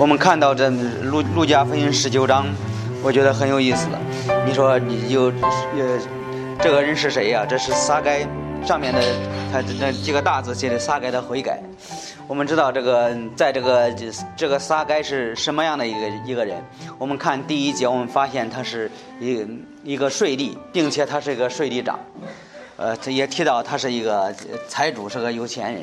我们看到这路路加福音十九章，我觉得很有意思。你说你有呃，这个人是谁呀？这是撒该上面的，他这几个大字写的撒该的悔改。我们知道这个，在这个这个撒该是什么样的一个一个人？我们看第一节，我们发现他是一一个税吏，并且他是一个税吏长。呃，他也提到他是一个财主，是个有钱人。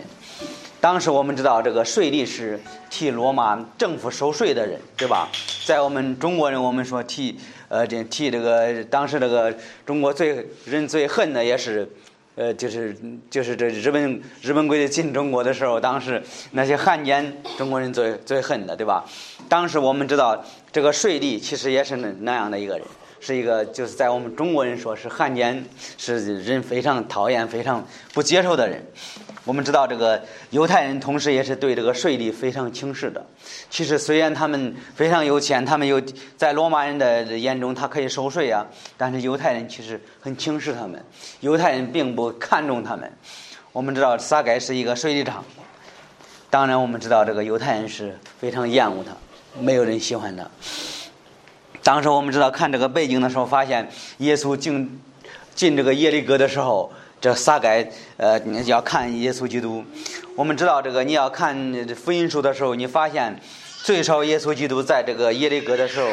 当时我们知道，这个税吏是替罗马政府收税的人，对吧？在我们中国人，我们说替呃这替这个当时这个中国最人最恨的也是，呃就是就是这日本日本鬼子进中国的时候，当时那些汉奸，中国人最最恨的，对吧？当时我们知道，这个税吏其实也是那那样的一个人，是一个就是在我们中国人说是汉奸，是人非常讨厌、非常不接受的人。我们知道，这个犹太人同时也是对这个税吏非常轻视的。其实，虽然他们非常有钱，他们有在罗马人的眼中，他可以收税啊，但是犹太人其实很轻视他们。犹太人并不看重他们。我们知道，撒该是一个税吏长。当然，我们知道这个犹太人是非常厌恶他，没有人喜欢他。当时我们知道看这个背景的时候，发现耶稣进进这个耶利哥的时候。这撒该，呃，你要看耶稣基督。我们知道这个，你要看福音书的时候，你发现最少耶稣基督在这个耶利哥的时候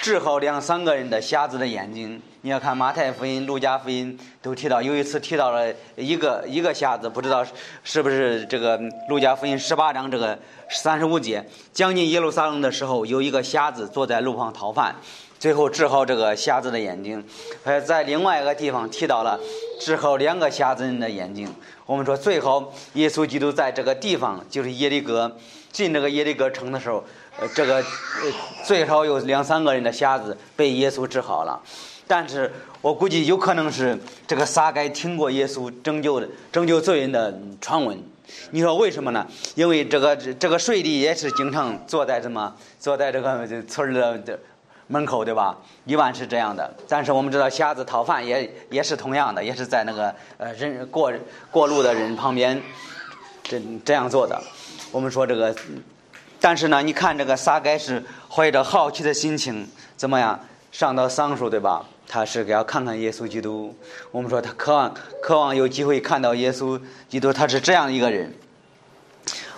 治好两三个人的瞎子的眼睛。你要看马太福音、路加福音都提到，有一次提到了一个一个瞎子，不知道是不是这个路加福音十八章这个三十五节，将近耶路撒冷的时候，有一个瞎子坐在路旁讨饭。最后治好这个瞎子的眼睛，还在另外一个地方提到了治好两个瞎子人的眼睛。我们说最后耶稣基督在这个地方，就是耶利哥进这个耶利哥城的时候，呃，这个最少有两三个人的瞎子被耶稣治好了。但是我估计有可能是这个撒该听过耶稣拯救的拯救罪人的传闻。你说为什么呢？因为这个这个税吏也是经常坐在什么坐在这个村的。门口对吧？一般是这样的。但是我们知道，瞎子讨饭也也是同样的，也是在那个呃人过过路的人旁边这这样做的。我们说这个，但是呢，你看这个撒该是怀着好奇的心情，怎么样上到桑树对吧？他是要看看耶稣基督。我们说他渴望渴望有机会看到耶稣基督，他是这样一个人。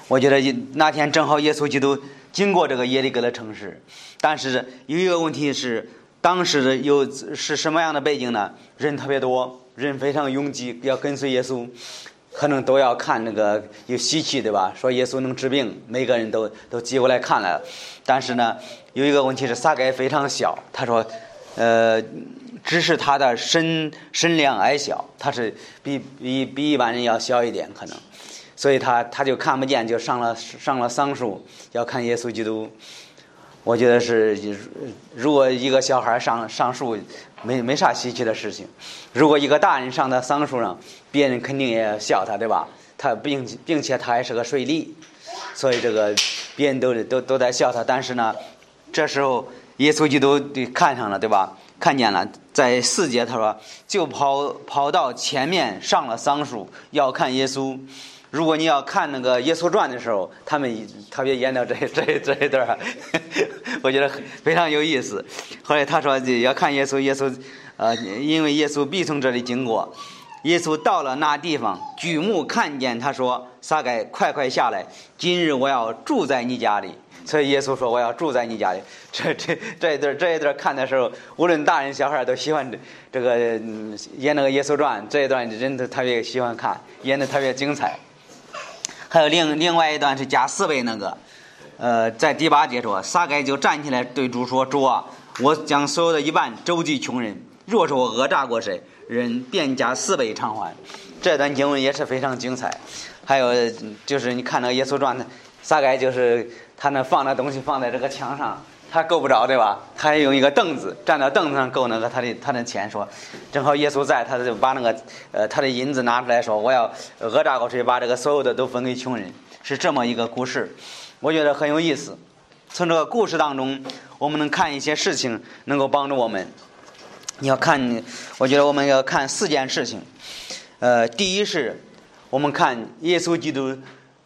我觉得那天正好耶稣基督。经过这个耶利哥的城市，但是有一个问题是，当时的有是什么样的背景呢？人特别多，人非常拥挤，要跟随耶稣，可能都要看那个有稀奇，对吧？说耶稣能治病，每个人都都挤过来看了。但是呢，有一个问题是撒该非常小，他说，呃，只是他的身身量矮小，他是比比比一般人要小一点，可能。所以他他就看不见，就上了上了桑树，要看耶稣基督。我觉得是，如果一个小孩上上树，没没啥稀奇的事情。如果一个大人上到桑树上，别人肯定也笑他，对吧？他并并且他还是个税吏，所以这个别人都都都在笑他。但是呢，这时候耶稣基督看上了，对吧？看见了，在四节他说，就跑跑到前面上了桑树，要看耶稣。如果你要看那个《耶稣传》的时候，他们特别演到这 这这一段 我觉得非常有意思。后来他说要看耶稣，耶稣呃，因为耶稣必从这里经过。耶稣到了那地方，举目看见，他说：“撒该，快快下来，今日我要住在你家里。”所以耶稣说：“我要住在你家里。”这这这一段这一段看的时候，无论大人小孩都喜欢这这个演那个《耶稣传》这一段，人都特别喜欢看，演的特别精彩。还有另另外一段是加四倍那个，呃，在第八节说，撒该就站起来对主说：“主啊，我将所有的一半周济穷人，若是我讹诈过谁，人便加四倍偿还。”这段经文也是非常精彩。还有就是你看那个耶稣传的，撒该就是他那放的东西放在这个墙上。他够不着，对吧？他还用一个凳子站到凳子上够那个他的他的钱，说正好耶稣在，他就把那个呃他的银子拿出来说，我要讹诈过谁，把这个所有的都分给穷人，是这么一个故事，我觉得很有意思。从这个故事当中，我们能看一些事情，能够帮助我们。你要看，我觉得我们要看四件事情。呃，第一是，我们看耶稣基督，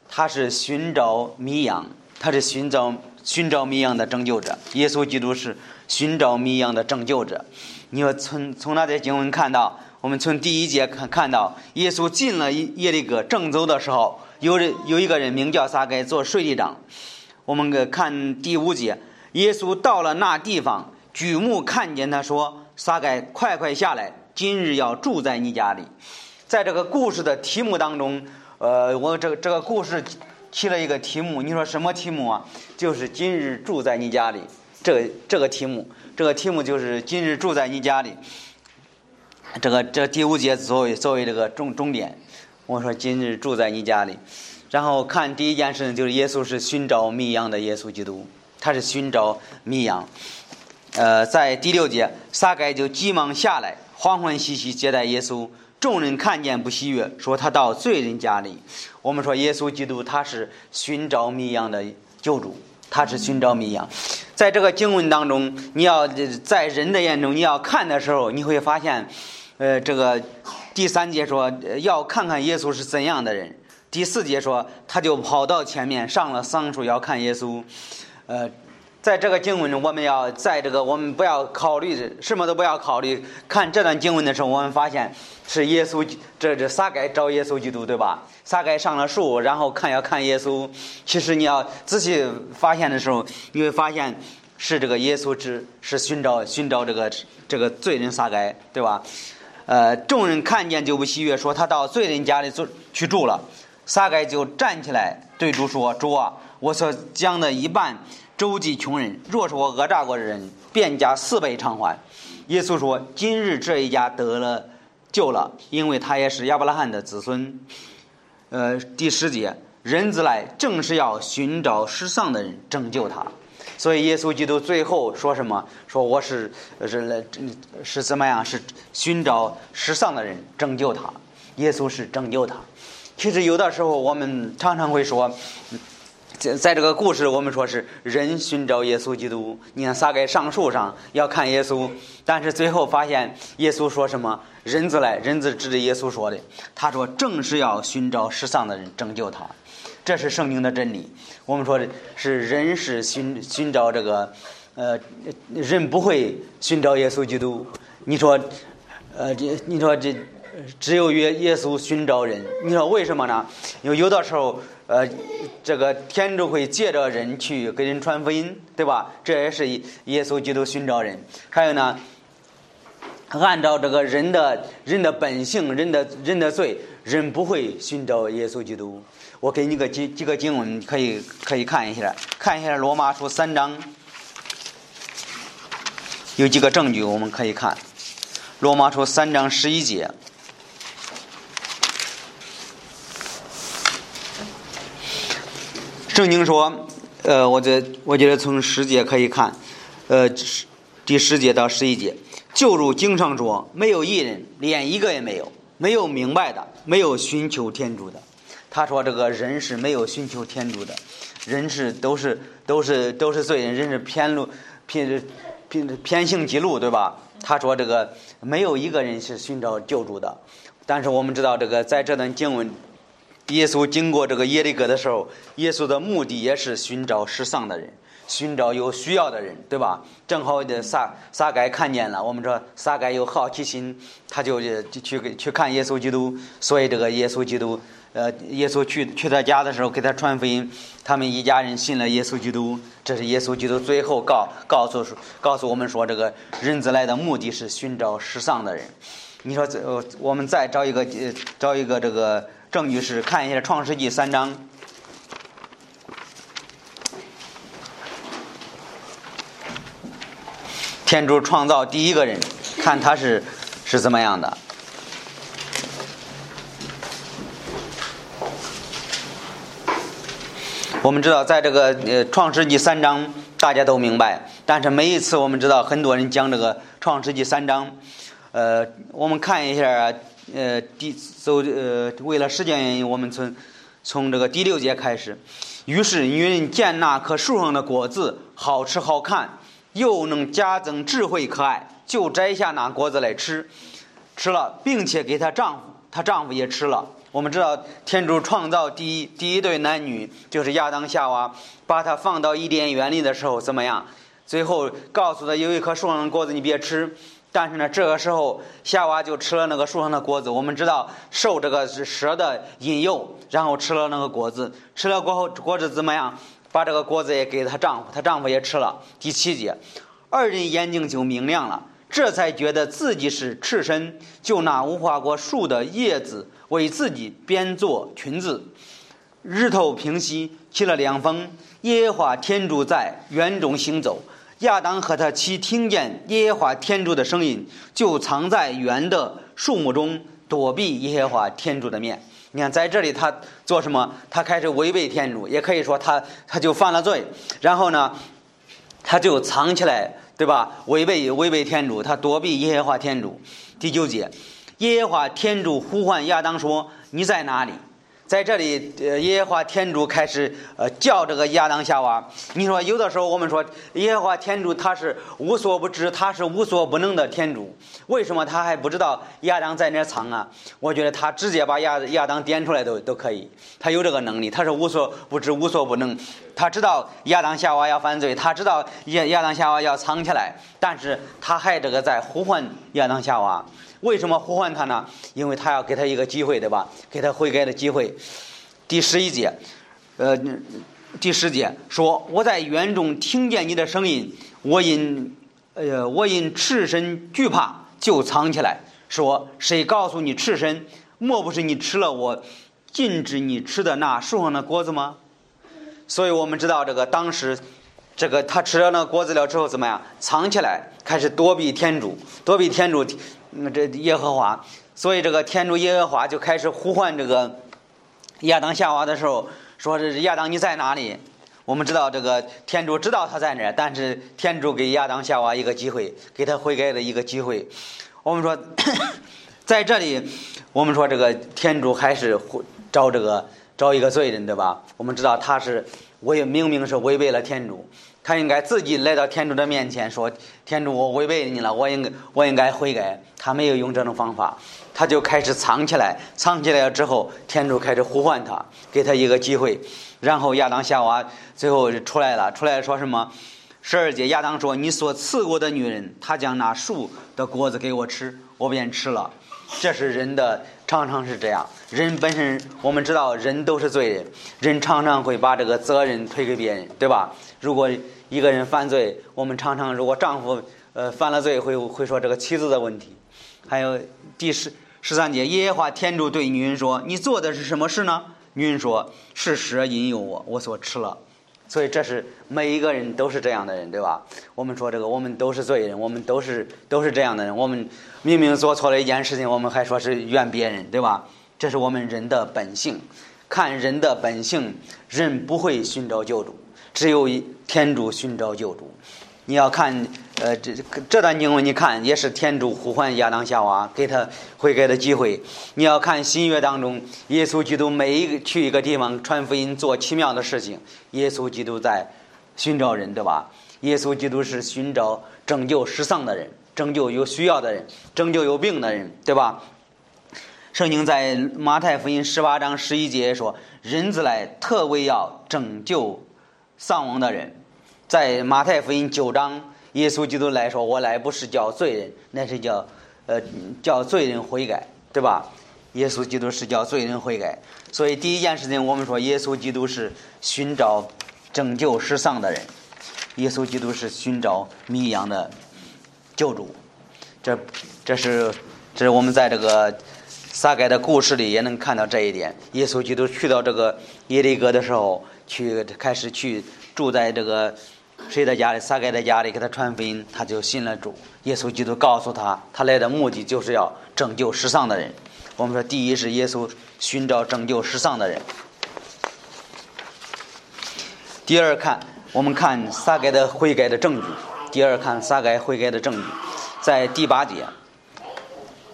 他是寻找迷羊。他是寻找寻找迷羊的拯救者，耶稣基督是寻找迷羊的拯救者。你要从从那些经文看到，我们从第一节看看到，耶稣进了耶利哥正走的时候，有人有一个人名叫撒该做税吏长。我们看第五节，耶稣到了那地方，举目看见他说：“撒该，快快下来，今日要住在你家里。”在这个故事的题目当中，呃，我这个这个故事起了一个题目，你说什么题目啊？就是今日住在你家里。这个这个题目，这个题目就是今日住在你家里。这个这第五节作为作为这个重重点，我说今日住在你家里。然后看第一件事情就是耶稣是寻找迷羊的耶稣基督，他是寻找迷羊。呃，在第六节，撒该就急忙下来，欢欢喜喜接待耶稣。众人看见不喜悦，说他到罪人家里。我们说耶稣基督他是寻找迷羊的救主，他是寻找迷羊。在这个经文当中，你要在人的眼中你要看的时候，你会发现，呃，这个第三节说要看看耶稣是怎样的人。第四节说，他就跑到前面上了桑树要看耶稣，呃，在这个经文中，我们要在这个我们不要考虑什么都不要考虑，看这段经文的时候，我们发现是耶稣，这这撒该找耶稣基督对吧？撒该上了树，然后看要看耶稣。其实你要仔细发现的时候，你会发现是这个耶稣之是寻找寻找这个这个罪人撒该对吧？呃，众人看见就不喜悦，说他到罪人家里住去住了。撒该就站起来对主说：“主啊，我所讲的一半周济穷人，若是我讹诈过的人，便加四倍偿还。”耶稣说：“今日这一家得了救了，因为他也是亚伯拉罕的子孙。”呃，第十节，人子来正是要寻找失丧的人，拯救他。所以耶稣基督最后说什么？说我是是是怎么样？是寻找失丧的人，拯救他。耶稣是拯救他。其实有的时候，我们常常会说，在在这个故事，我们说是人寻找耶稣基督。你看撒该上树上要看耶稣，但是最后发现耶稣说什么？人子来，人子指着耶稣说的。他说正是要寻找失丧的人，拯救他。这是圣经的真理。我们说的是人是寻寻找这个，呃，人不会寻找耶稣基督。你说，呃，这你说这。只有耶耶稣寻找人，你说为什么呢？因为有的时候，呃，这个天主会借着人去给人传福音，对吧？这也是耶稣基督寻找人。还有呢，按照这个人的人的本性、人的人的罪，人不会寻找耶稣基督。我给你个几几个经文，可以可以看一下，看一下罗马书三章，有几个证据我们可以看。罗马书三章十一节。圣经说，呃，我这我觉得从十节可以看，呃，第十节到十一节，就如经上说，没有一人，连一个也没有，没有明白的，没有寻求天主的。他说，这个人是没有寻求天主的，人是都是都是都是罪人，人是偏路偏偏偏行记录，对吧？他说，这个没有一个人是寻找救主的。但是我们知道，这个在这段经文。耶稣经过这个耶利哥的时候，耶稣的目的也是寻找失丧的人，寻找有需要的人，对吧？正好的撒撒该看见了，我们说撒该有好奇心，他就去去看耶稣基督，所以这个耶稣基督，呃，耶稣去去他家的时候给他传福音，他们一家人信了耶稣基督。这是耶稣基督最后告告诉告诉我们说，这个人子来的目的是寻找失丧的人。你说这我们再找一个找一个这个。证据是看一下《创世纪》三章，天主创造第一个人，看他是是怎么样的。我们知道，在这个呃《创世纪》三章，大家都明白。但是每一次，我们知道很多人讲这个《创世纪》三章，呃，我们看一下。呃，第走呃，为了时间原因，我们从从这个第六节开始。于是女人见那棵树上的果子好吃好看，又能加增智慧可爱，就摘下那果子来吃，吃了，并且给她丈夫，她丈夫也吃了。我们知道天主创造第一第一对男女就是亚当夏娃，把他放到伊甸园里的时候怎么样？最后告诉他有一棵树上的果子你别吃。但是呢，这个时候夏娃就吃了那个树上的果子。我们知道受这个是蛇的引诱，然后吃了那个果子。吃了过后果子怎么样？把这个果子也给她丈夫，她丈夫也吃了。第七节，二人眼睛就明亮了，这才觉得自己是赤身，就拿无花果树的叶子为自己编做裙子。日头平息，起了凉风，耶和华天主在园中行走。亚当和他妻听见耶和华天主的声音，就藏在园的树木中躲避耶和华天主的面。你看，在这里他做什么？他开始违背天主，也可以说他他就犯了罪。然后呢，他就藏起来，对吧？违背违背天主，他躲避耶和华天主。第九节，耶和华天主呼唤亚当说：“你在哪里？”在这里，耶和华天主开始呃叫这个亚当夏娃。你说有的时候我们说耶和华天主他是无所不知，他是无所不能的天主，为什么他还不知道亚当在哪藏啊？我觉得他直接把亚亚当点出来都都可以，他有这个能力，他是无所不知、无所不能。他知道亚当夏娃要犯罪，他知道亚亚当夏娃要藏起来，但是他还这个在呼唤亚当夏娃。为什么呼唤他呢？因为他要给他一个机会，对吧？给他悔改的机会。第十一节，呃，第十节说：“我在园中听见你的声音，我因，呃，我因赤身惧怕，就藏起来。说谁告诉你赤身？莫不是你吃了我禁止你吃的那树上的果子吗？所以我们知道这个当时，这个他吃了那果子了之后怎么样？藏起来，开始躲避天主，躲避天主。”那这耶和华，所以这个天主耶和华就开始呼唤这个亚当夏娃的时候，说是亚当你在哪里？我们知道这个天主知道他在哪，但是天主给亚当夏娃一个机会，给他悔改的一个机会。我们说，在这里，我们说这个天主还是找这个找一个罪人，对吧？我们知道他是违，明明是违背了天主。他应该自己来到天主的面前说：“天主，我违背你了，我应该我应该悔改。”他没有用这种方法，他就开始藏起来。藏起来了之后，天主开始呼唤他，给他一个机会。然后亚当夏娃最后出来了，出来说什么？十二节，亚当说：“你所赐过的女人，她将那树的果子给我吃，我便吃了。”这是人的常常是这样。人本身我们知道，人都是罪人，人常常会把这个责任推给别人，对吧？如果一个人犯罪，我们常常如果丈夫呃犯了罪，会会说这个妻子的问题。还有第十十三节，耶和华天主对女人说：“你做的是什么事呢？”女人说：“是蛇引诱我，我所吃了。”所以这是每一个人都是这样的人，对吧？我们说这个，我们都是罪人，我们都是都是这样的人。我们明明做错了一件事情，我们还说是怨别人，对吧？这是我们人的本性。看人的本性，人不会寻找救主。只有天主寻找救主，你要看，呃，这这段经文你看也是天主呼唤亚当夏娃，给他悔改的机会。你要看新约当中，耶稣基督每一个去一个地方传福音做奇妙的事情，耶稣基督在寻找人，对吧？耶稣基督是寻找拯救失丧的人，拯救有需要的人，拯救有病的人，对吧？圣经在马太福音十八章十一节说：“人子来，特为要拯救。”丧亡的人，在马太福音九章，耶稣基督来说：“我来不是叫罪人，那是叫，呃，叫罪人悔改，对吧？”耶稣基督是叫罪人悔改，所以第一件事情，我们说耶稣基督是寻找拯救失丧的人，耶稣基督是寻找迷羊的救主。这，这是，这是我们在这个撒该的故事里也能看到这一点。耶稣基督去到这个耶利哥的时候。去开始去住在这个谁的家里，撒该的家里，给他传福音，他就信了主。耶稣基督告诉他，他来的目的就是要拯救世上的人。我们说，第一是耶稣寻找拯救世上的人；第二看，我们看撒该的悔改的证据；第二看撒该悔改的证据，在第八节。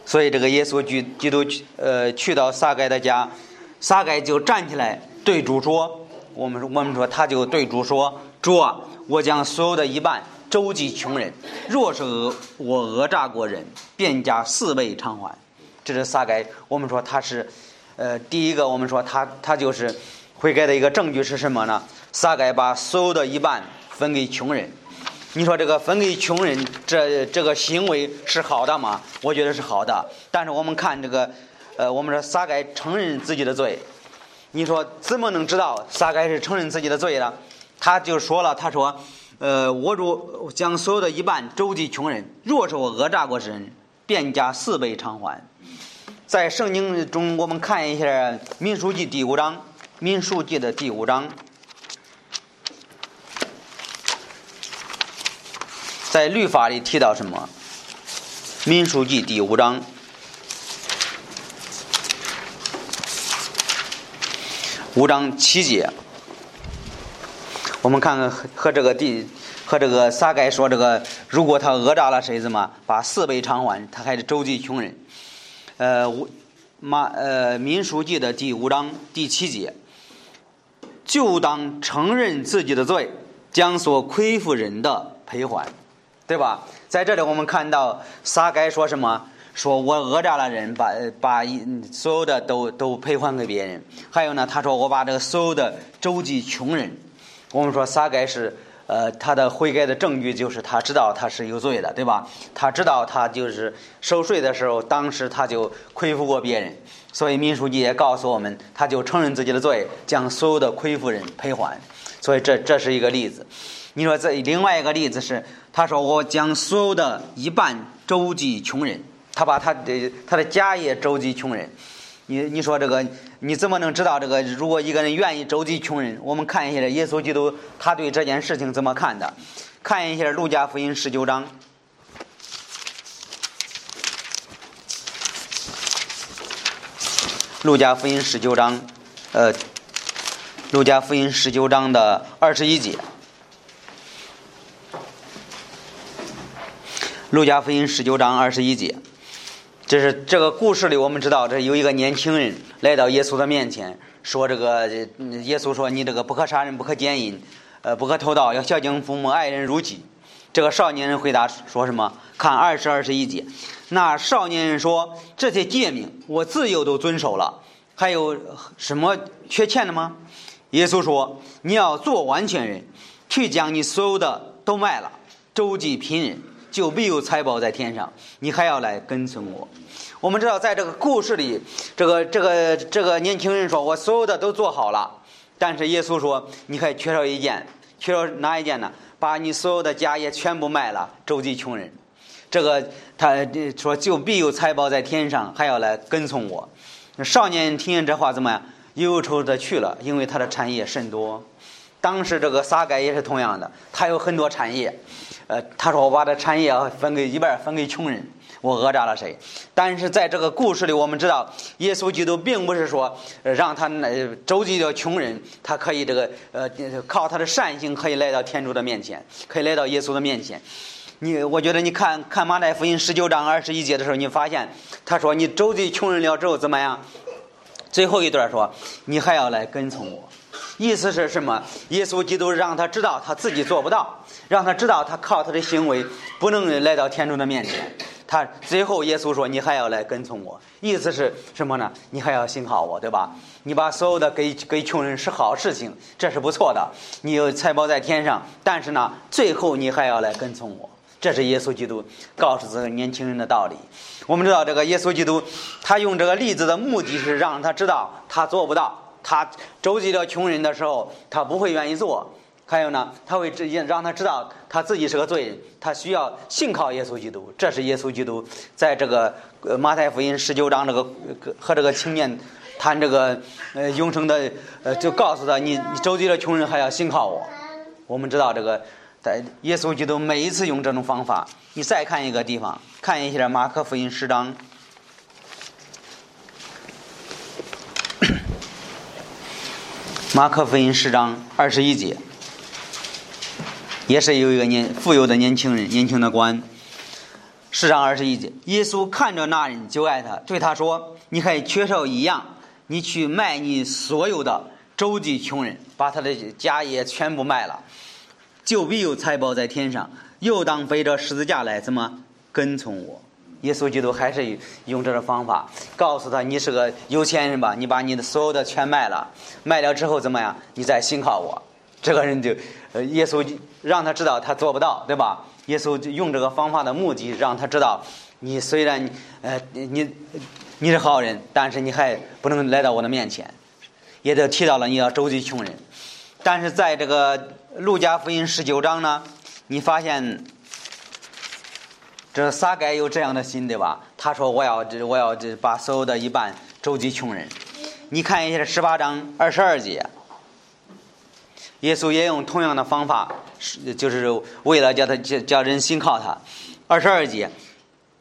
所以这个耶稣基基督呃去到撒该的家，撒该就站起来对主说。我们我们说，他就对主说：“主啊，我将所有的一半周济穷人。若是讹我讹诈过人，便加四倍偿还。”这是撒该。我们说他是，呃，第一个我们说他他就是悔改的一个证据是什么呢？撒该把所有的一半分给穷人。你说这个分给穷人，这这个行为是好的吗？我觉得是好的。但是我们看这个，呃，我们说撒该承认自己的罪。你说怎么能知道撒该是承认自己的罪呢？他就说了，他说，呃，我若将所有的一半周济穷人，若是我讹诈过人，便加四倍偿还。在圣经中，我们看一下《民数记》第五章，《民数记》的第五章。在律法里提到什么？民书记第五章五章七节，我们看看和这个第和这个撒该说这个，如果他讹诈了谁子嘛，把四倍偿还，他还是周济穷人。呃，五马呃民书记的第五章第七节，就当承认自己的罪，将所亏负人的赔还。对吧？在这里我们看到撒该说什么？说我讹诈了人，把把所有的都都赔还给别人。还有呢，他说我把这个所有的周济穷人。我们说撒该是呃他的悔改的证据，就是他知道他是有罪的，对吧？他知道他就是收税的时候，当时他就亏负过别人，所以民书记也告诉我们，他就承认自己的罪，将所有的亏负人赔还。所以这这是一个例子。你说这另外一个例子是，他说我将所有的一半周济穷人，他把他的他的家业周济穷人。你你说这个你怎么能知道这个？如果一个人愿意周济穷人，我们看一下耶稣基督他对这件事情怎么看的？看一下路加福音十九章，路加福音十九章，呃，路加福音十九章的二十一节。路加福音十九章二十一节，这是这个故事里我们知道，这有一个年轻人来到耶稣的面前，说：“这个耶稣说，你这个不可杀人，不可奸淫，呃，不可偷盗，要孝敬父母，爱人如己。”这个少年人回答说什么？看二十二十一节，那少年人说：“这些诫命我自幼都遵守了，还有什么缺欠的吗？”耶稣说：“你要做完全人，去将你所有的都卖了，周济贫人。”就必有财宝在天上，你还要来跟从我。我们知道，在这个故事里，这个这个这个年轻人说：“我所有的都做好了。”但是耶稣说：“你还缺少一件，缺少哪一件呢？把你所有的家业全部卖了，周济穷人。”这个他说：“就必有财宝在天上，还要来跟从我。”少年听见这话怎么样？忧愁的去了，因为他的产业甚多。当时这个撒该也是同样的，他有很多产业。呃，他说我把这产业分给一半分给穷人，我讹诈了谁？但是在这个故事里，我们知道耶稣基督并不是说让他那周济的穷人，他可以这个呃靠他的善行可以来到天主的面前，可以来到耶稣的面前。你我觉得你看看马太福音十九章二十一节的时候，你发现他说你周济穷人了之后怎么样？最后一段说你还要来跟从我。意思是什么？耶稣基督让他知道他自己做不到，让他知道他靠他的行为不能来到天主的面前。他最后耶稣说：“你还要来跟从我。”意思是什么呢？你还要信靠我，对吧？你把所有的给给穷人是好事情，这是不错的。你有财宝在天上，但是呢，最后你还要来跟从我。这是耶稣基督告诉这个年轻人的道理。我们知道，这个耶稣基督他用这个例子的目的是让他知道他做不到。他周济了穷人的时候，他不会愿意做。还有呢，他会直接让他知道他自己是个罪人，他需要信靠耶稣基督。这是耶稣基督在这个马太福音十九章这个和这个青年谈这个呃永生的呃，就告诉他：你你周济了穷人，还要信靠我。我们知道这个在耶稣基督每一次用这种方法。你再看一个地方，看一下马可福音十章。马可福音十章二十一节，也是有一个年富有的年轻人，年轻的官。十章二十一节，耶稣看着那人就爱他，对他说：“你还缺少一样，你去卖你所有的，周济穷人，把他的家业全部卖了，就必有财宝在天上。又当背着十字架来，怎么跟从我？”耶稣基督还是用这种方法告诉他：“你是个有钱人吧？你把你的所有的全卖了，卖了之后怎么样？你再信靠我。”这个人就，呃，耶稣让他知道他做不到，对吧？耶稣用这个方法的目的，让他知道，你虽然，呃，你你是好人，但是你还不能来到我的面前。也就提到了你要周济穷人，但是在这个路加福音十九章呢，你发现。这撒该有这样的心，对吧？他说：“我要这，我要这，把所有的一半周济穷人。”你看一下十八章二十二节，耶稣也用同样的方法，是就是为了叫他叫叫人信靠他。二十二节，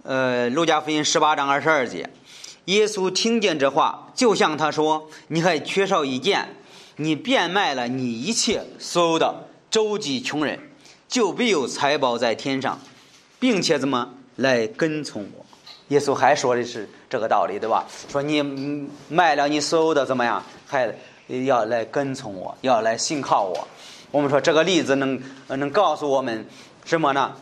呃，路加福音十八章二十二节，耶稣听见这话，就向他说：“你还缺少一件，你变卖了你一切所有的，周济穷人，就必有财宝在天上。”并且怎么来跟从我？耶稣还说的是这个道理，对吧？说你卖了你所有的怎么样，还要来跟从我，要来信靠我。我们说这个例子能能告诉我们什么呢？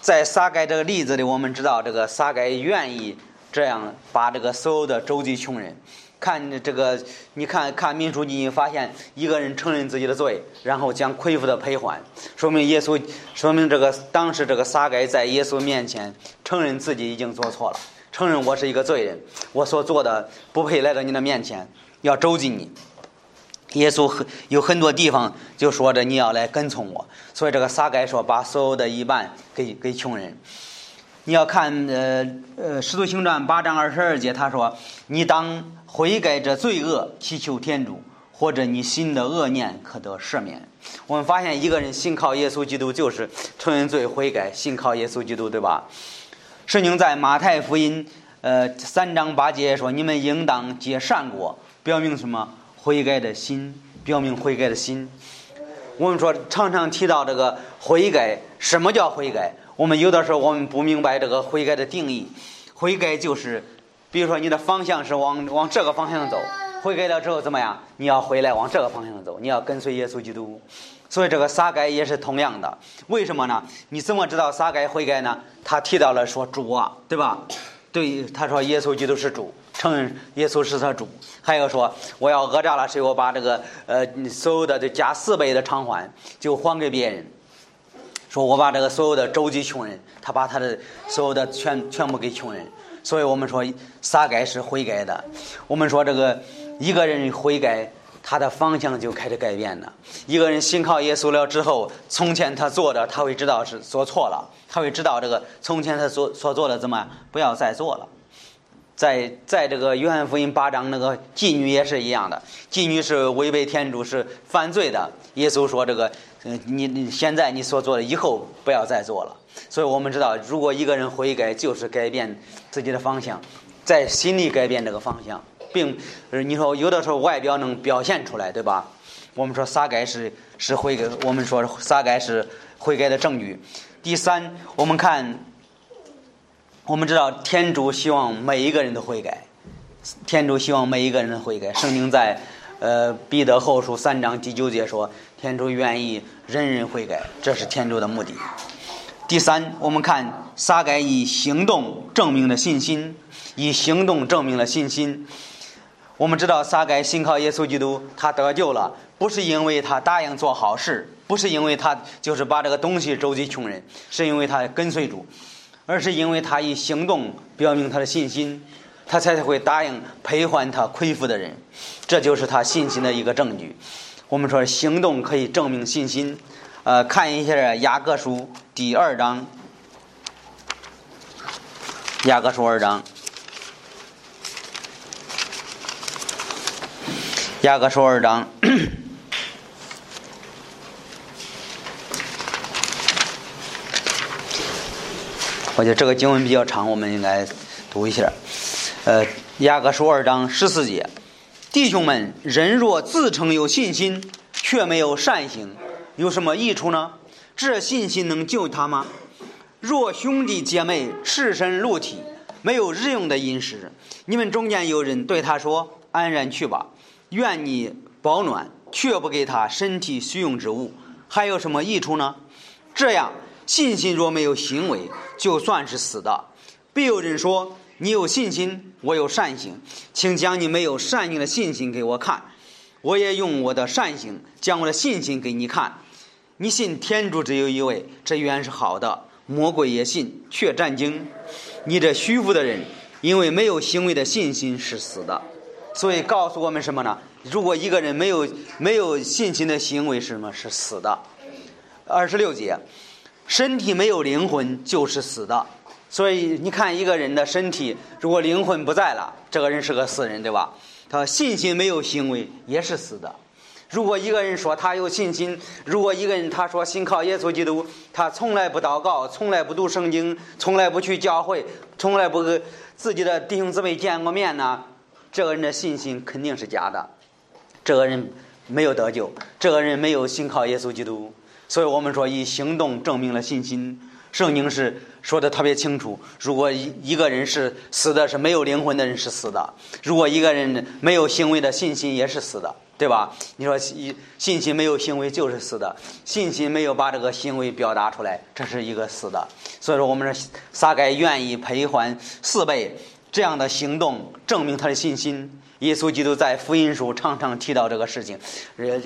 在撒该这个例子里，我们知道这个撒该愿意这样把这个所有的周济穷人。看这个，你看看民主，你发现一个人承认自己的罪，然后将亏负的赔还，说明耶稣，说明这个当时这个撒该在耶稣面前承认自己已经做错了，承认我是一个罪人，我所做的不配来到你的面前，要周济你。耶稣很有很多地方就说着你要来跟从我，所以这个撒该说把所有的一半给给穷人。你要看呃呃《使徒行传》八章二十二节，他说你当。悔改这罪恶，祈求天主，或者你心的恶念可得赦免。我们发现一个人信靠耶稣基督，就是承认罪悔改，信靠耶稣基督，对吧？圣经在马太福音呃三章八节说：“你们应当结善果，表明什么？悔改的心，表明悔改的心。”我们说常常提到这个悔改，什么叫悔改？我们有的时候我们不明白这个悔改的定义。悔改就是。比如说，你的方向是往往这个方向走，悔改了之后怎么样？你要回来往这个方向走，你要跟随耶稣基督。所以这个撒该也是同样的。为什么呢？你怎么知道撒该悔改呢？他提到了说主啊，对吧？对，他说耶稣基督是主，承认耶稣是他主。还有说我要讹诈了谁，我把这个呃所有的就加四倍的偿还，就还给别人。说我把这个所有的周济穷人，他把他的所有的全全部给穷人。所以我们说撒该是悔改的。我们说这个一个人悔改，他的方向就开始改变了。一个人信靠耶稣了之后，从前他做的，他会知道是做错了，他会知道这个从前他所所做的怎么不要再做了。在在这个约翰福音八章，那个妓女也是一样的，妓女是违背天主是犯罪的。耶稣说这个，嗯，你你现在你所做的，以后不要再做了。所以我们知道，如果一个人悔改，就是改变自己的方向，在心里改变这个方向，并你说有的时候外表能表现出来，对吧？我们说撒该是是悔改，我们说撒该是悔改的证据。第三，我们看，我们知道天主希望每一个人都悔改，天主希望每一个人都悔改。圣经在呃彼得后书三章第九节说，天主愿意人人悔改，这是天主的目的。第三，我们看撒该以行动证明了信心，以行动证明了信心。我们知道撒该信靠耶稣基督，他得救了，不是因为他答应做好事，不是因为他就是把这个东西周济穷人，是因为他跟随主，而是因为他以行动表明他的信心，他才会答应赔还他亏负的人，这就是他信心的一个证据。我们说行动可以证明信心。呃，看一下雅各书第二章，雅各书二章，雅各书二章，我觉得这个经文比较长，我们应该读一下。呃，雅各书二章十四节，弟兄们，人若自称有信心，却没有善行。有什么益处呢？这信心能救他吗？若兄弟姐妹赤身露体，没有日用的饮食，你们中间有人对他说：“安然去吧，愿你保暖。”却不给他身体需用之物，还有什么益处呢？这样信心若没有行为，就算是死的。必有人说：“你有信心，我有善行，请将你没有善行的信心给我看。我也用我的善行将我的信心给你看。你信天主只有一位，这原是好的。魔鬼也信，却战惊。你这虚浮的人，因为没有行为的信心是死的。所以告诉我们什么呢？如果一个人没有没有信心的行为是什么？是死的。二十六节。”身体没有灵魂就是死的，所以你看一个人的身体，如果灵魂不在了，这个人是个死人，对吧？他信心没有行为也是死的。如果一个人说他有信心，如果一个人他说信靠耶稣基督，他从来不祷告，从来不读圣经，从来不去教会，从来不跟自己的弟兄姊妹见过面呢，这个人的信心肯定是假的，这个人没有得救，这个人没有信靠耶稣基督。所以我们说，以行动证明了信心。圣经是说的特别清楚：如果一一个人是死的，是没有灵魂的人是死的；如果一个人没有行为的信心也是死的，对吧？你说信信心没有行为就是死的，信心没有把这个行为表达出来，这是一个死的。所以说，我们说撒该愿意赔还四倍这样的行动，证明他的信心。耶稣基督在福音书常常提到这个事情，呃，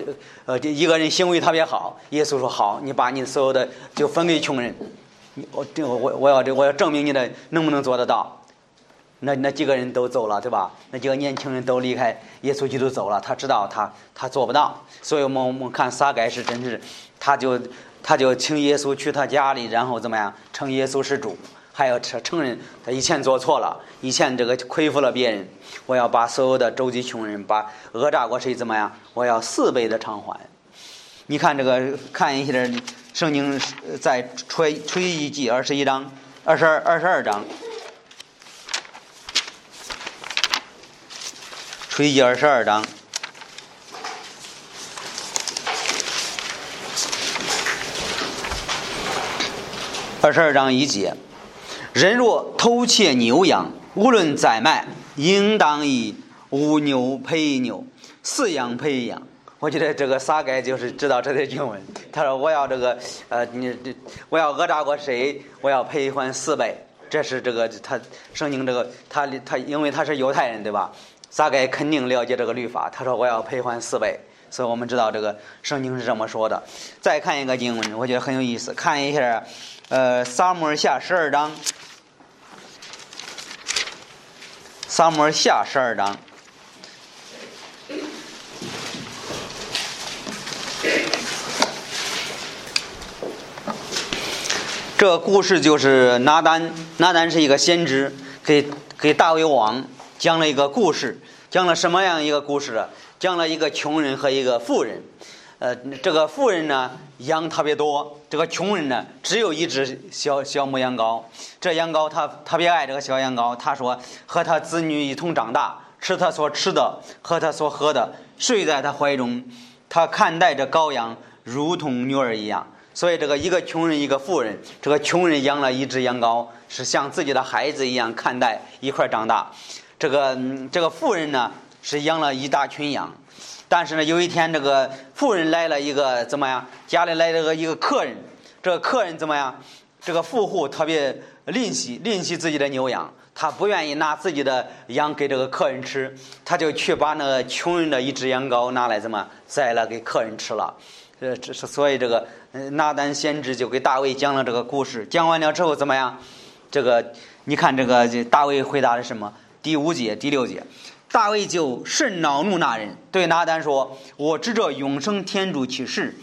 呃，一个人行为特别好，耶稣说好，你把你所有的就分给穷人，我这我我要这我要证明你的能不能做得到？那那几个人都走了，对吧？那几个年轻人都离开耶稣基督走了，他知道他他做不到，所以我们我们看撒该是真是，他就他就请耶稣去他家里，然后怎么样称耶稣是主。还要承承认他以前做错了，以前这个亏负了别人，我要把所有的周济穷人，把讹诈过谁怎么样？我要四倍的偿还。你看这个，看一下圣经在吹吹一记二十一章，二十二二十二章，吹记二十二章，二十二章一节。人若偷窃牛羊，无论宰卖，应当以五牛赔牛，四羊赔羊。我觉得这个撒该就是知道这些经文。他说：“我要这个，呃，你这我要讹诈过谁，我要赔还四倍。”这是这个他圣经这个他他因为他是犹太人对吧？撒该肯定了解这个律法。他说：“我要赔还四倍。”所以我们知道这个圣经是这么说的。再看一个经文，我觉得很有意思。看一下，呃，撒母耳下十二章。撒母耳下十二章，这故事就是拿单，拿单是一个先知，给给大卫王讲了一个故事，讲了什么样一个故事啊？讲了一个穷人和一个富人。呃，这个富人呢，羊特别多；这个穷人呢，只有一只小小母羊羔。这羊羔他特别爱这个小羊羔，他说和他子女一同长大，吃他所吃的，喝他所喝的，睡在他怀中。他看待这羔羊如同女儿一样。所以这个一个穷人，一个富人，这个穷人养了一只羊羔，是像自己的孩子一样看待，一块长大。这个这个富人呢，是养了一大群羊。但是呢，有一天这个富人来了一个怎么样？家里来了个一个客人，这个客人怎么样？这个富户特别吝惜，吝惜自己的牛羊，他不愿意拿自己的羊给这个客人吃，他就去把那个穷人的一只羊羔拿来怎么宰了给客人吃了。呃，这是所以这个拿单先知就给大卫讲了这个故事。讲完了之后怎么样？这个你看这个大卫回答的什么？第五节、第六节。大卫就甚恼怒那人，对拿单说：“我知这永生天主起誓，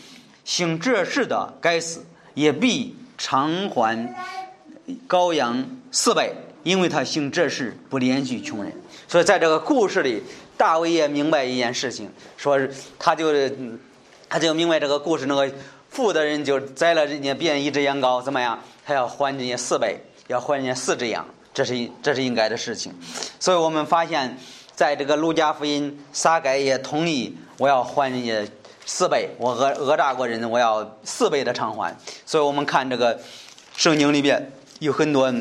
行这事的该死，也必偿还羔羊四倍，因为他行这事不连续穷人。”所以在这个故事里，大卫也明白一件事情，说是他就他就明白这个故事，那个富的人就宰了人家别人一只羊羔，怎么样？他要还人家四倍，要还人家四只羊，这是这是应该的事情。所以我们发现。在这个《路加福音》，撒该也同意，我要还人家四倍，我讹讹诈过人，我要四倍的偿还。所以我们看这个圣经里边有很多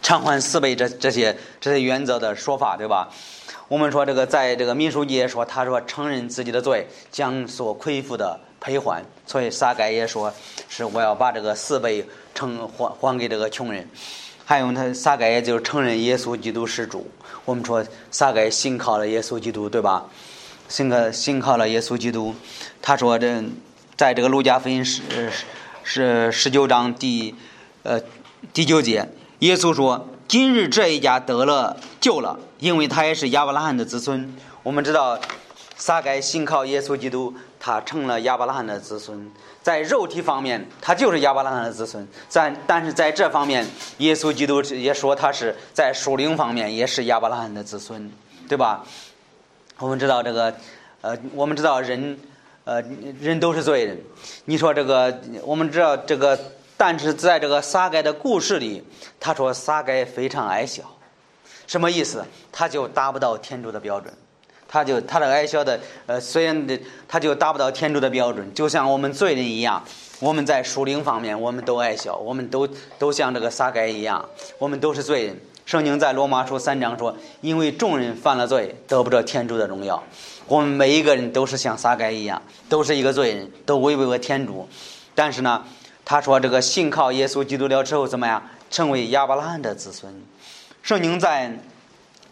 偿还四倍这这些这些原则的说法，对吧？我们说这个在这个民书记也说，他说承认自己的罪，将所亏负的赔还。所以撒该也说是我要把这个四倍偿还还给这个穷人。还有他撒该也就是承认耶稣基督是主。我们说撒该信靠了耶稣基督，对吧？信靠信靠了耶稣基督。他说这在这个路加福音十是十九章第呃第九节，耶稣说：“今日这一家得了救了，因为他也是亚伯拉罕的子孙。”我们知道撒该信靠耶稣基督，他成了亚伯拉罕的子孙。在肉体方面，他就是亚伯拉罕的子孙；在但是在这方面，耶稣基督也说他是在属灵方面也是亚伯拉罕的子孙，对吧？我们知道这个，呃，我们知道人，呃，人都是罪人。你说这个，我们知道这个，但是在这个撒该的故事里，他说撒该非常矮小，什么意思？他就达不到天主的标准。他就他的矮小的，呃，虽然的，他就达不到天主的标准，就像我们罪人一样，我们在属灵方面，我们都矮小，我们都都像这个撒该一样，我们都是罪人。圣经在罗马书三章说，因为众人犯了罪，得不着天主的荣耀。我们每一个人都是像撒该一样，都是一个罪人，都违背了天主。但是呢，他说这个信靠耶稣基督了之后怎么样，成为亚伯拉罕的子孙。圣经在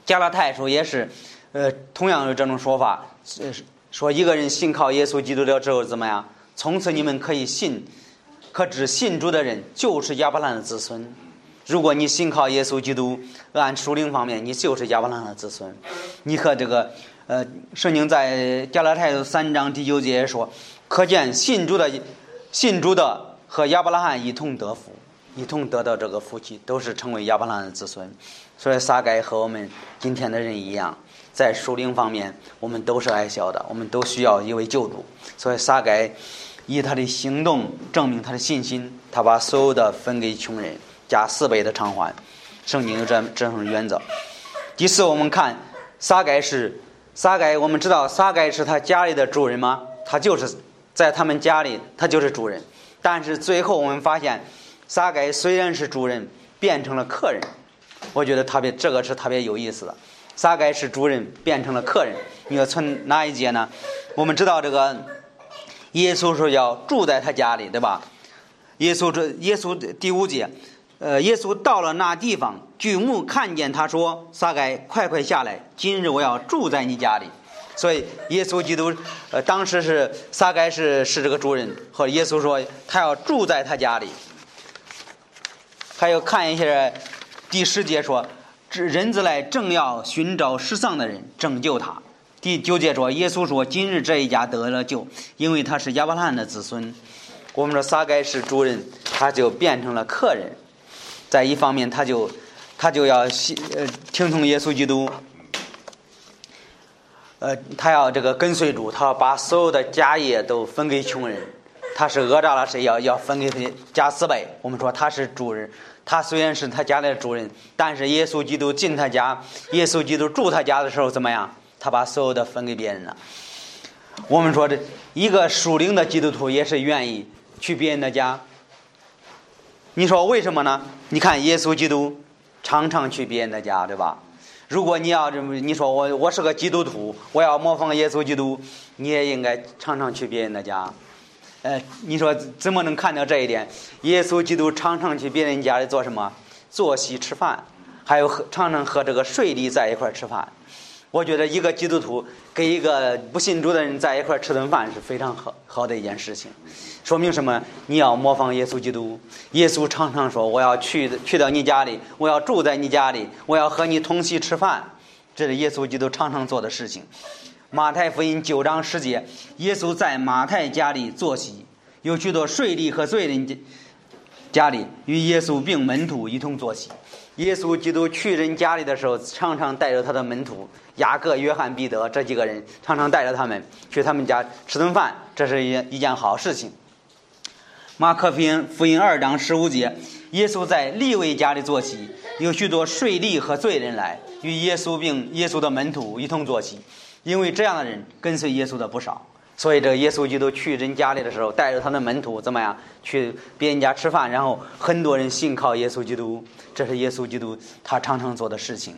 加拉太书也是。呃，同样有这种说法，说一个人信靠耶稣基督了之后怎么样？从此你们可以信，可知信主的人就是亚伯拉罕的子孙。如果你信靠耶稣基督，按属灵方面，你就是亚伯拉罕的子孙。你和这个，呃，圣经在加拉太三章第九节说，可见信主的，信主的和亚伯拉罕一同得福，一同得到这个福气，都是成为亚伯拉罕的子孙。所以撒该和我们今天的人一样。在属灵方面，我们都是矮小的，我们都需要一位救主。所以撒该以他的行动证明他的信心，他把所有的分给穷人，加四倍的偿还。圣经有这这种原则。第四，我们看撒该是撒该，我们知道撒该是他家里的主人吗？他就是在他们家里，他就是主人。但是最后我们发现，撒该虽然是主人，变成了客人。我觉得特别这个是特别有意思的。撒该是主人变成了客人，你要从哪一节呢？我们知道这个耶稣说要住在他家里，对吧？耶稣这耶稣第五节，呃，耶稣到了那地方，举目看见他说：“撒该，快快下来，今日我要住在你家里。”所以耶稣基督，呃，当时是撒该是是这个主人，和耶稣说他要住在他家里。还有看一下第十节说。人子来正要寻找失丧的人，拯救他。第九节说，耶稣说：“今日这一家得了救，因为他是亚伯拉罕的子孙。”我们说撒该是主人，他就变成了客人。在一方面，他就他就要听从耶稣基督，呃，他要这个跟随主，他要把所有的家业都分给穷人。他是讹诈了谁，要要分给他加四倍。我们说他是主人。他虽然是他家的主人，但是耶稣基督进他家，耶稣基督住他家的时候怎么样？他把所有的分给别人了。我们说这一个属灵的基督徒也是愿意去别人的家。你说为什么呢？你看耶稣基督常常去别人的家，对吧？如果你要这么你说我我是个基督徒，我要模仿耶稣基督，你也应该常常去别人的家。呃，你说怎么能看到这一点？耶稣基督常常去别人家里做什么？坐席吃饭，还有和常常和这个税吏在一块吃饭。我觉得一个基督徒跟一个不信主的人在一块吃顿饭是非常好好的一件事情。说明什么？你要模仿耶稣基督。耶稣常常说：“我要去去到你家里，我要住在你家里，我要和你同席吃饭。”这是耶稣基督常常做的事情。马太福音九章十节，耶稣在马太家里坐席，有许多税吏和罪人家里与耶稣并门徒一同坐席。耶稣基督去人家里的时候，常常带着他的门徒雅各、约翰、彼得这几个人，常常带着他们去他们家吃顿饭，这是一一件好事情。马可福音福音二章十五节，耶稣在利未家里坐席，有许多税吏和罪人来与耶稣并耶稣的门徒一同坐席。因为这样的人跟随耶稣的不少，所以这个耶稣基督去人家里的时候，带着他的门徒怎么样去别人家吃饭，然后很多人信靠耶稣基督，这是耶稣基督他常常做的事情。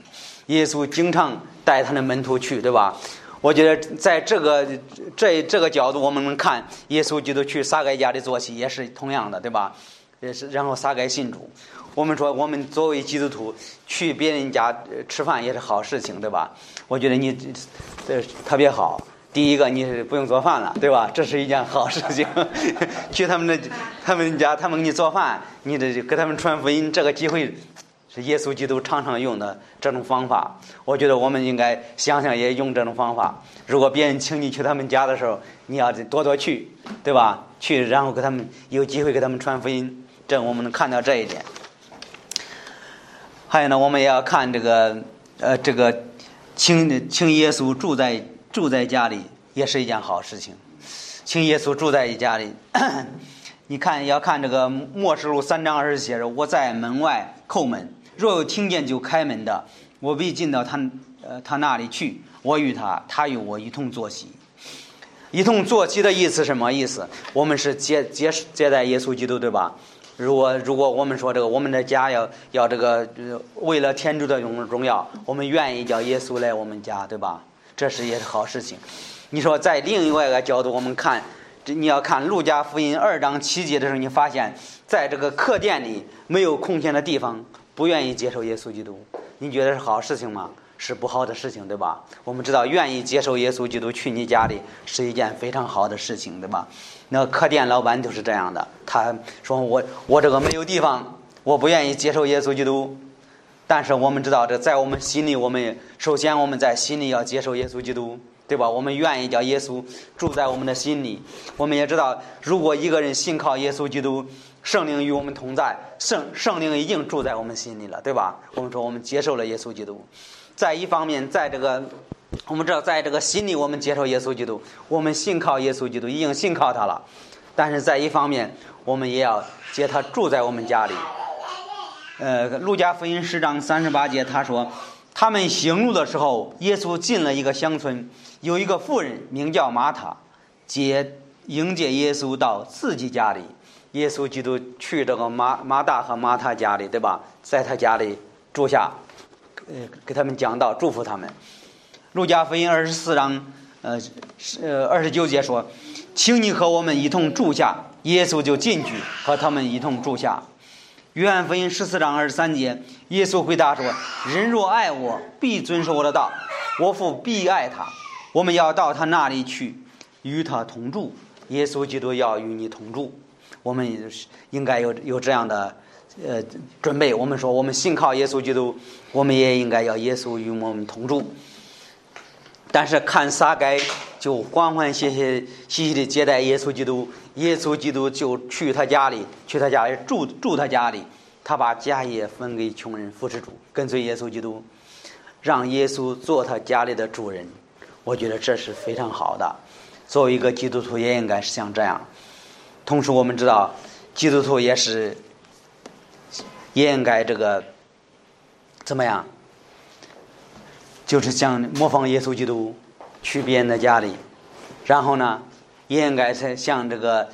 耶稣经常带他的门徒去，对吧？我觉得在这个这这个角度，我们能看耶稣基督去撒该家里做戏也是同样的，对吧？也是然后撒该信主。我们说，我们作为基督徒去别人家吃饭也是好事情，对吧？我觉得你这特别好。第一个，你是不用做饭了，对吧？这是一件好事情。去他们的他们家，他们给你做饭，你得给他们传福音。这个机会是耶稣基督常常用的这种方法。我觉得我们应该想想也用这种方法。如果别人请你去他们家的时候，你要多多去，对吧？去，然后给他们有机会给他们传福音。这我们能看到这一点。还有呢，我们也要看这个，呃，这个请请耶稣住在住在家里，也是一件好事情。请耶稣住在你家里，你看要看这个末世录三章二十写着：“我在门外叩门，若有听见就开门的，我必进到他呃他那里去，我与他，他与我一同坐席。一同坐席的意思什么意思？我们是接接接待耶稣基督，对吧？”如果如果我们说这个，我们的家要要这个，为了天主的荣荣耀，我们愿意叫耶稣来我们家，对吧？这是也是好事情。你说在另外一个角度，我们看，这你要看路加福音二章七节的时候，你发现在这个客店里没有空闲的地方，不愿意接受耶稣基督，你觉得是好事情吗？是不好的事情，对吧？我们知道，愿意接受耶稣基督去你家里是一件非常好的事情，对吧？那客店老板就是这样的，他说：“我我这个没有地方，我不愿意接受耶稣基督。”但是我们知道，这在我们心里，我们首先我们在心里要接受耶稣基督，对吧？我们愿意叫耶稣住在我们的心里。我们也知道，如果一个人信靠耶稣基督，圣灵与我们同在，圣圣灵已经住在我们心里了，对吧？我们说我们接受了耶稣基督。在一方面，在这个，我们知道，在这个心里，我们接受耶稣基督，我们信靠耶稣基督，已经信靠他了。但是在一方面，我们也要接他住在我们家里。呃，路加福音十章三十八节，他说，他们行路的时候，耶稣进了一个乡村，有一个妇人名叫玛塔，接迎接耶稣到自己家里。耶稣基督去这个马马大和马塔家里，对吧？在他家里住下。呃，给他们讲道，祝福他们。路加福音二十四章，呃，呃二十九节说：“请你和我们一同住下。”耶稣就进去和他们一同住下。约翰福音十四章二十三节，耶稣回答说：“人若爱我，必遵守我的道，我父必爱他。我们要到他那里去，与他同住。耶稣基督要与你同住。我们应该有有这样的。”呃，准备。我们说，我们信靠耶稣基督，我们也应该要耶稣与我们同住。但是看撒该就欢欢喜喜、喜喜的接待耶稣基督，耶稣基督就去他家里，去他家里住住他家里，他把家业分给穷人，扶持主，跟随耶稣基督，让耶稣做他家里的主人。我觉得这是非常好的。作为一个基督徒，也应该是像这样。同时，我们知道，基督徒也是。也应该这个怎么样？就是像模仿耶稣基督去别人的家里，然后呢，也应该是像这个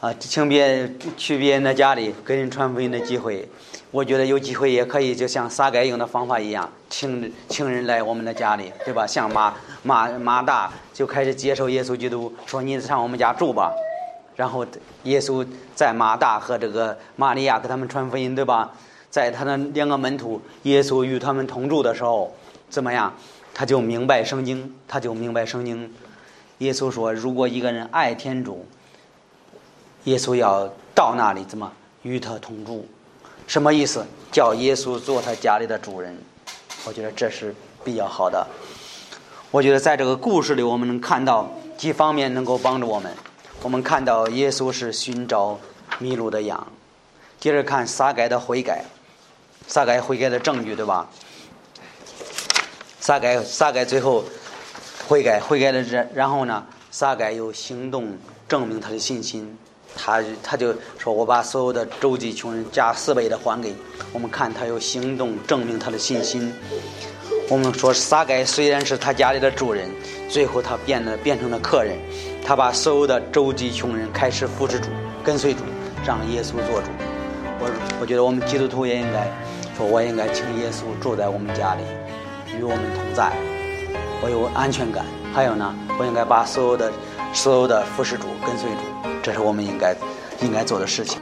啊，请别去别人的家里给人传福音的机会。我觉得有机会也可以，就像撒该用的方法一样，请请人来我们的家里，对吧？像马马马大就开始接受耶稣基督，说你上我们家住吧。然后耶稣在马大和这个玛利亚给他们传福音，对吧？在他的两个门徒耶稣与他们同住的时候，怎么样？他就明白圣经，他就明白圣经。耶稣说：“如果一个人爱天主，耶稣要到那里怎么与他同住？什么意思？叫耶稣做他家里的主人。我觉得这是比较好的。我觉得在这个故事里，我们能看到几方面能够帮助我们。我们看到耶稣是寻找迷路的羊，接着看撒该的悔改。”撒该悔改的证据，对吧？撒该撒该最后悔改悔改的这，然后呢，撒该有行动证明他的信心。他他就说：“我把所有的周济穷人加四倍的还给你。”我们看他有行动证明他的信心。我们说撒该虽然是他家里的主人，最后他变得变成了客人。他把所有的周济穷人开始扶持主，跟随主，让耶稣做主。我我觉得我们基督徒也应该。说我应该请耶稣住在我们家里，与我们同在，我有安全感。还有呢，我应该把所有的、所有的服侍主、跟随主，这是我们应该应该做的事情。